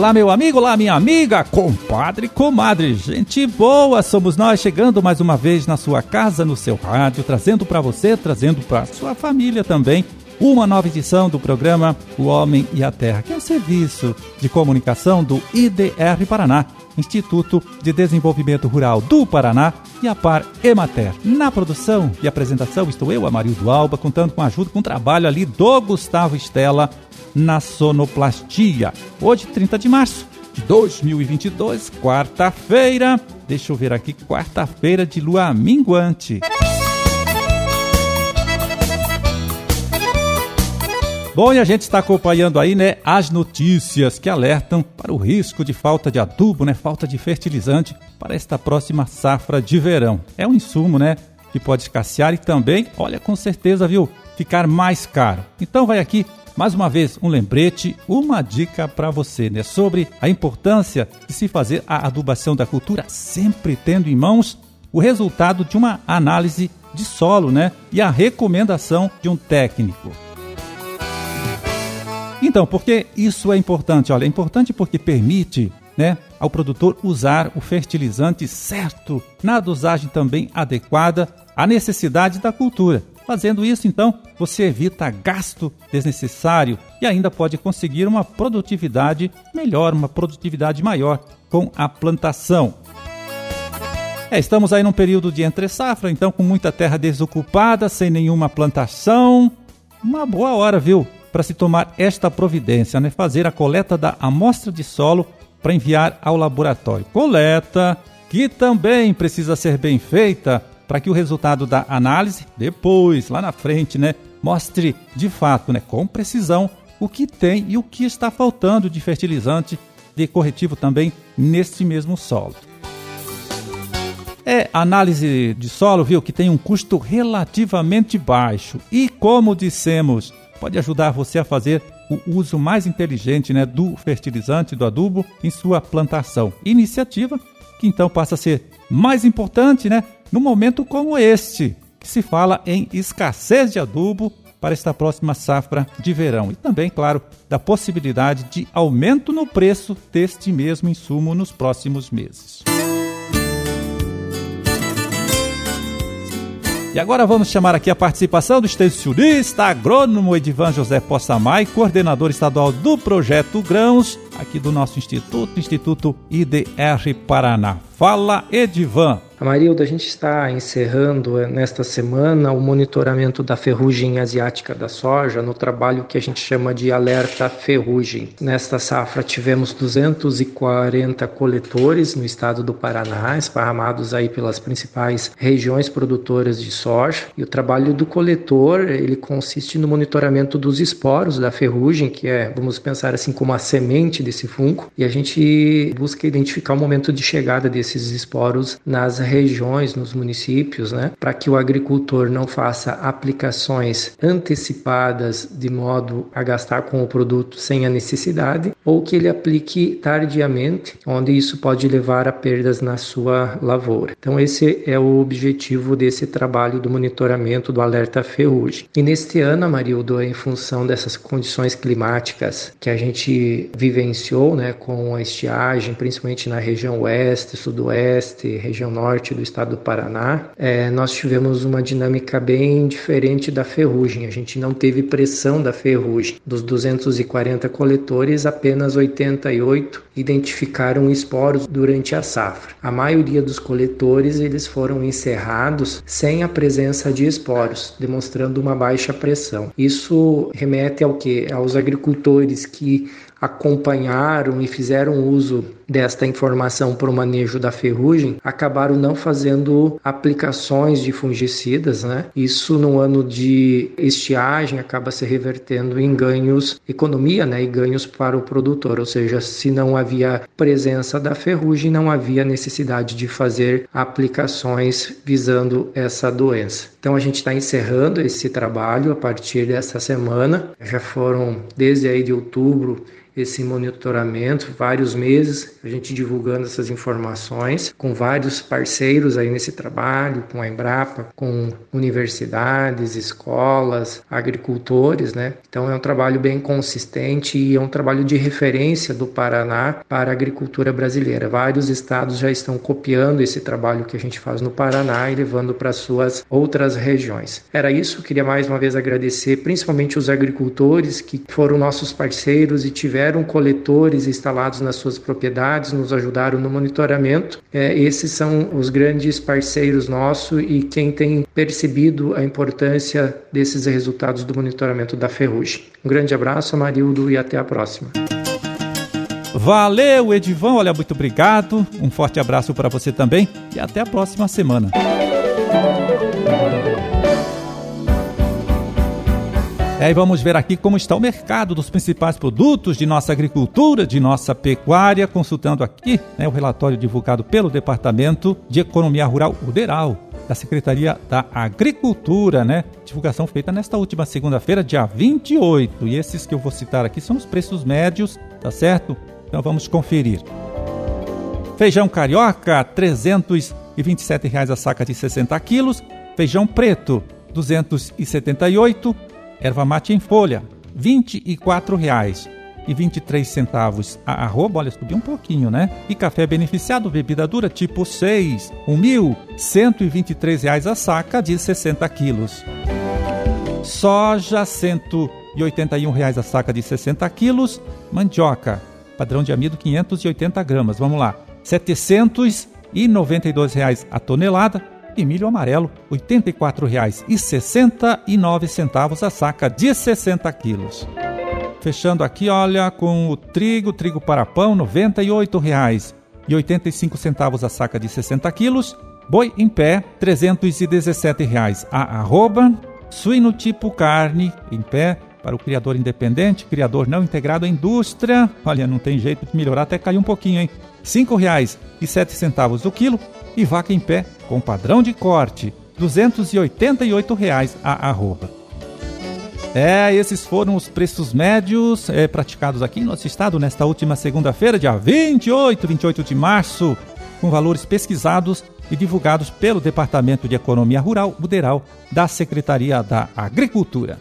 Olá, meu amigo, olá, minha amiga, compadre, comadre, gente boa, somos nós chegando mais uma vez na sua casa, no seu rádio, trazendo para você, trazendo para sua família também, uma nova edição do programa O Homem e a Terra, que é um serviço de comunicação do IDR Paraná, Instituto de Desenvolvimento Rural do Paraná e a Par Emater. Na produção e apresentação estou eu, Amarildo Alba, contando com a ajuda, com o trabalho ali do Gustavo Estela na sonoplastia. Hoje, 30 de março de 2022, quarta-feira. Deixa eu ver aqui, quarta-feira de lua minguante. Bom, e a gente está acompanhando aí, né, as notícias que alertam para o risco de falta de adubo, né, falta de fertilizante para esta próxima safra de verão. É um insumo, né, que pode escassear e também, olha, com certeza, viu, ficar mais caro. Então vai aqui mais uma vez, um lembrete, uma dica para você, né, sobre a importância de se fazer a adubação da cultura sempre tendo em mãos o resultado de uma análise de solo, né, e a recomendação de um técnico. Então, por que isso é importante? Olha, é importante porque permite né, ao produtor usar o fertilizante certo, na dosagem também adequada à necessidade da cultura. Fazendo isso, então, você evita gasto desnecessário e ainda pode conseguir uma produtividade melhor, uma produtividade maior com a plantação. É, estamos aí num período de entre safra, então com muita terra desocupada, sem nenhuma plantação. Uma boa hora, viu? para se tomar esta providência, né? fazer a coleta da amostra de solo para enviar ao laboratório. Coleta que também precisa ser bem feita para que o resultado da análise, depois, lá na frente, né, mostre de fato, né, com precisão, o que tem e o que está faltando de fertilizante, de corretivo também neste mesmo solo. É análise de solo, viu, que tem um custo relativamente baixo. E como dissemos pode ajudar você a fazer o uso mais inteligente né, do fertilizante, do adubo, em sua plantação. Iniciativa que então passa a ser mais importante né, no momento como este, que se fala em escassez de adubo para esta próxima safra de verão. E também, claro, da possibilidade de aumento no preço deste mesmo insumo nos próximos meses. E agora vamos chamar aqui a participação do extensionista agrônomo Edivan José Possamay, coordenador estadual do projeto Grãos, aqui do nosso instituto, Instituto IDR Paraná. Fala, Edivan! Amarildo, a gente está encerrando eh, nesta semana o monitoramento da ferrugem asiática da soja no trabalho que a gente chama de alerta ferrugem. Nesta safra tivemos 240 coletores no estado do Paraná, esparramados aí pelas principais regiões produtoras de soja. E o trabalho do coletor, ele consiste no monitoramento dos esporos da ferrugem, que é, vamos pensar assim, como a semente desse fungo, e a gente busca identificar o momento de chegada desses esporos nas regiões, nos municípios, né, para que o agricultor não faça aplicações antecipadas de modo a gastar com o produto sem a necessidade, ou que ele aplique tardiamente, onde isso pode levar a perdas na sua lavoura. Então esse é o objetivo desse trabalho do monitoramento do alerta ferrugem. E neste ano, Amarildo, em função dessas condições climáticas que a gente vivenciou, né, com a estiagem, principalmente na região oeste, sudoeste, região norte do estado do Paraná, é, nós tivemos uma dinâmica bem diferente da ferrugem. A gente não teve pressão da ferrugem. Dos 240 coletores, apenas 88 identificaram esporos durante a safra. A maioria dos coletores eles foram encerrados sem a presença de esporos, demonstrando uma baixa pressão. Isso remete ao que? Aos agricultores que acompanharam e fizeram uso desta informação para o manejo da ferrugem acabaram não fazendo aplicações de fungicidas, né? Isso no ano de estiagem acaba se revertendo em ganhos, economia, né? E ganhos para o produtor, ou seja, se não havia presença da ferrugem, não havia necessidade de fazer aplicações visando essa doença. Então a gente está encerrando esse trabalho a partir dessa semana. Já foram desde aí de outubro esse monitoramento, vários meses, a gente divulgando essas informações com vários parceiros aí nesse trabalho, com a Embrapa, com universidades, escolas, agricultores, né? Então é um trabalho bem consistente e é um trabalho de referência do Paraná para a agricultura brasileira. Vários estados já estão copiando esse trabalho que a gente faz no Paraná e levando para suas outras regiões. Era isso, queria mais uma vez agradecer principalmente os agricultores que foram nossos parceiros e tiveram coletores instalados nas suas propriedades, nos ajudaram no monitoramento. É, esses são os grandes parceiros nossos e quem tem percebido a importância desses resultados do monitoramento da ferrugem. Um grande abraço, Amarildo, e até a próxima. Valeu, Edivão. Olha, muito obrigado. Um forte abraço para você também e até a próxima semana. É, e vamos ver aqui como está o mercado dos principais produtos de nossa agricultura, de nossa pecuária, consultando aqui né, o relatório divulgado pelo Departamento de Economia Rural, o DERAL, da Secretaria da Agricultura, né? Divulgação feita nesta última segunda-feira, dia 28. E esses que eu vou citar aqui são os preços médios, tá certo? Então vamos conferir. Feijão carioca, 327 reais a saca de 60 quilos. Feijão preto, R$ 278 Erva mate em folha, R$ 24,00 e 23 centavos a arroba, olha, subiu um pouquinho, né? E café beneficiado, bebida dura tipo 6, R$ 1.123 a saca de 60 quilos. Soja, 181 reais a saca de 60 quilos. Mandioca, padrão de amido 580 gramas, vamos lá, 792 reais a tonelada milho amarelo R$ 84,69 a saca de 60 quilos. Fechando aqui, olha, com o trigo, trigo para pão, R$ 98,85 a saca de 60 quilos. Boi em pé, 317 reais a arroba. Suíno tipo carne em pé, para o criador independente, criador não integrado à indústria. Olha, não tem jeito de melhorar, até caiu um pouquinho, hein? R$ 5,07 o quilo e vaca em pé com padrão de corte, 288 reais a arroba. É, esses foram os preços médios é, praticados aqui no nosso estado nesta última segunda-feira, dia 28, 28 de março, com valores pesquisados e divulgados pelo Departamento de Economia Rural, Buderal, da Secretaria da Agricultura.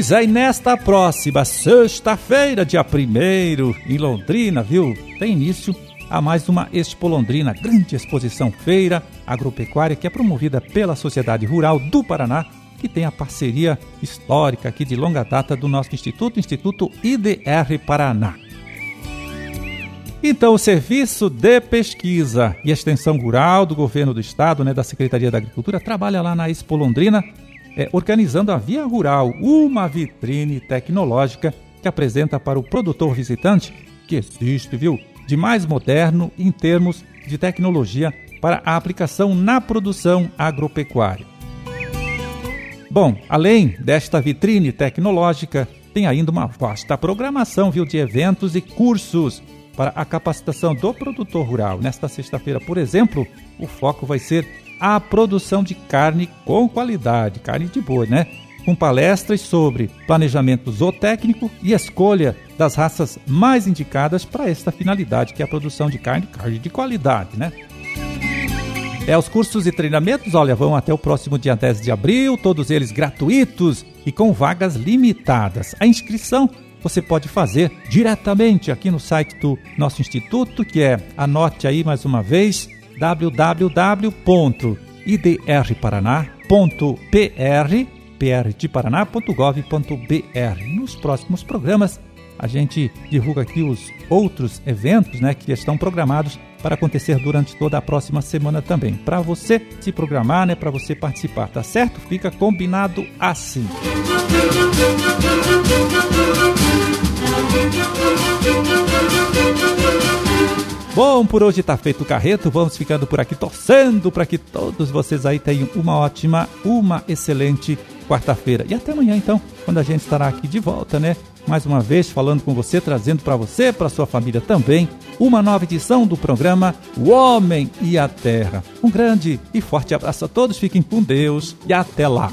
Pois é, e nesta próxima sexta-feira, dia 1 em Londrina, viu? Tem início a mais uma Expo Londrina, grande exposição feira agropecuária que é promovida pela Sociedade Rural do Paraná, que tem a parceria histórica aqui de longa data do nosso instituto, Instituto IDR Paraná. Então, o Serviço de Pesquisa e Extensão Rural do Governo do Estado, né, da Secretaria da Agricultura, trabalha lá na Expo Londrina é, organizando a Via Rural, uma vitrine tecnológica que apresenta para o produtor visitante que existe, viu, de mais moderno em termos de tecnologia para a aplicação na produção agropecuária. Bom, além desta vitrine tecnológica, tem ainda uma vasta programação viu, de eventos e cursos para a capacitação do produtor rural. Nesta sexta-feira, por exemplo, o foco vai ser a produção de carne com qualidade, carne de boa, né? Com palestras sobre planejamento zootécnico e escolha das raças mais indicadas para esta finalidade, que é a produção de carne, carne de qualidade, né? É, os cursos e treinamentos, olha, vão até o próximo dia 10 de abril, todos eles gratuitos e com vagas limitadas. A inscrição você pode fazer diretamente aqui no site do nosso instituto, que é, anote aí mais uma vez, www.idrparaná.pr Nos próximos programas a gente divulga aqui os outros eventos né, que estão programados para acontecer durante toda a próxima semana também. Para você se programar, né, para você participar, tá certo? Fica combinado assim. Bom, por hoje está feito o carreto, vamos ficando por aqui torcendo para que todos vocês aí tenham uma ótima, uma excelente quarta-feira. E até amanhã então, quando a gente estará aqui de volta, né? mais uma vez falando com você, trazendo para você, para sua família também, uma nova edição do programa O Homem e a Terra. Um grande e forte abraço a todos, fiquem com Deus e até lá.